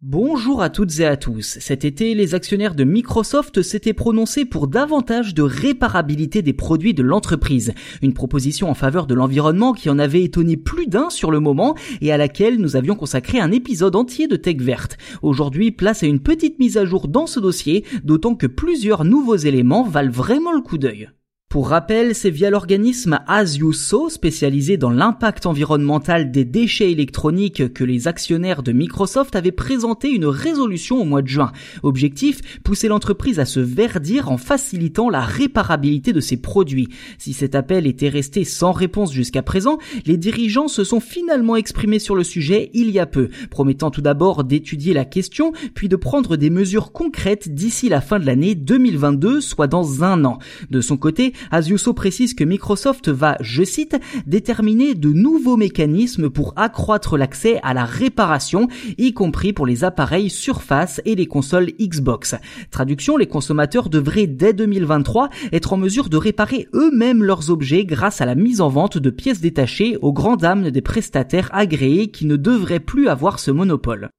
Bonjour à toutes et à tous. Cet été, les actionnaires de Microsoft s'étaient prononcés pour davantage de réparabilité des produits de l'entreprise. Une proposition en faveur de l'environnement qui en avait étonné plus d'un sur le moment et à laquelle nous avions consacré un épisode entier de Tech Verte. Aujourd'hui, place à une petite mise à jour dans ce dossier, d'autant que plusieurs nouveaux éléments valent vraiment le coup d'œil. Pour rappel, c'est via l'organisme As You So, spécialisé dans l'impact environnemental des déchets électroniques, que les actionnaires de Microsoft avaient présenté une résolution au mois de juin. Objectif, pousser l'entreprise à se verdir en facilitant la réparabilité de ses produits. Si cet appel était resté sans réponse jusqu'à présent, les dirigeants se sont finalement exprimés sur le sujet il y a peu, promettant tout d'abord d'étudier la question, puis de prendre des mesures concrètes d'ici la fin de l'année 2022, soit dans un an. De son côté, Asiuso précise que Microsoft va, je cite, déterminer de nouveaux mécanismes pour accroître l'accès à la réparation, y compris pour les appareils Surface et les consoles Xbox. Traduction, les consommateurs devraient dès 2023 être en mesure de réparer eux-mêmes leurs objets grâce à la mise en vente de pièces détachées aux grandes dames des prestataires agréés qui ne devraient plus avoir ce monopole.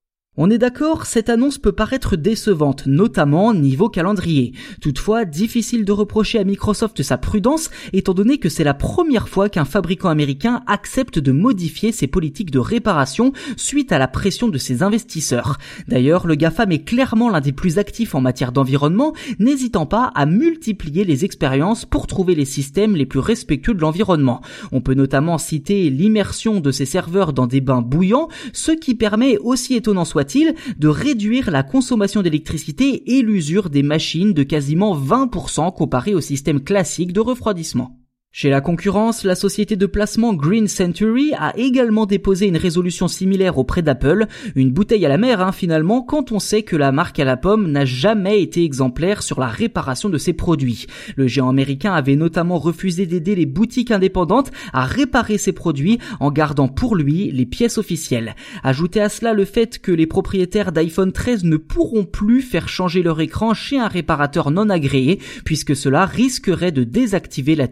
On est d'accord, cette annonce peut paraître décevante, notamment niveau calendrier. Toutefois, difficile de reprocher à Microsoft sa prudence, étant donné que c'est la première fois qu'un fabricant américain accepte de modifier ses politiques de réparation suite à la pression de ses investisseurs. D'ailleurs, le GAFAM est clairement l'un des plus actifs en matière d'environnement, n'hésitant pas à multiplier les expériences pour trouver les systèmes les plus respectueux de l'environnement. On peut notamment citer l'immersion de ses serveurs dans des bains bouillants, ce qui permet, aussi étonnant soit de réduire la consommation d'électricité et l'usure des machines de quasiment 20% comparé au système classique de refroidissement? Chez la concurrence, la société de placement Green Century a également déposé une résolution similaire auprès d'Apple, une bouteille à la mer hein, finalement quand on sait que la marque à la pomme n'a jamais été exemplaire sur la réparation de ses produits. Le géant américain avait notamment refusé d'aider les boutiques indépendantes à réparer ses produits en gardant pour lui les pièces officielles. Ajoutez à cela le fait que les propriétaires d'iPhone 13 ne pourront plus faire changer leur écran chez un réparateur non agréé puisque cela risquerait de désactiver la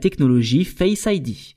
technologie Face ID.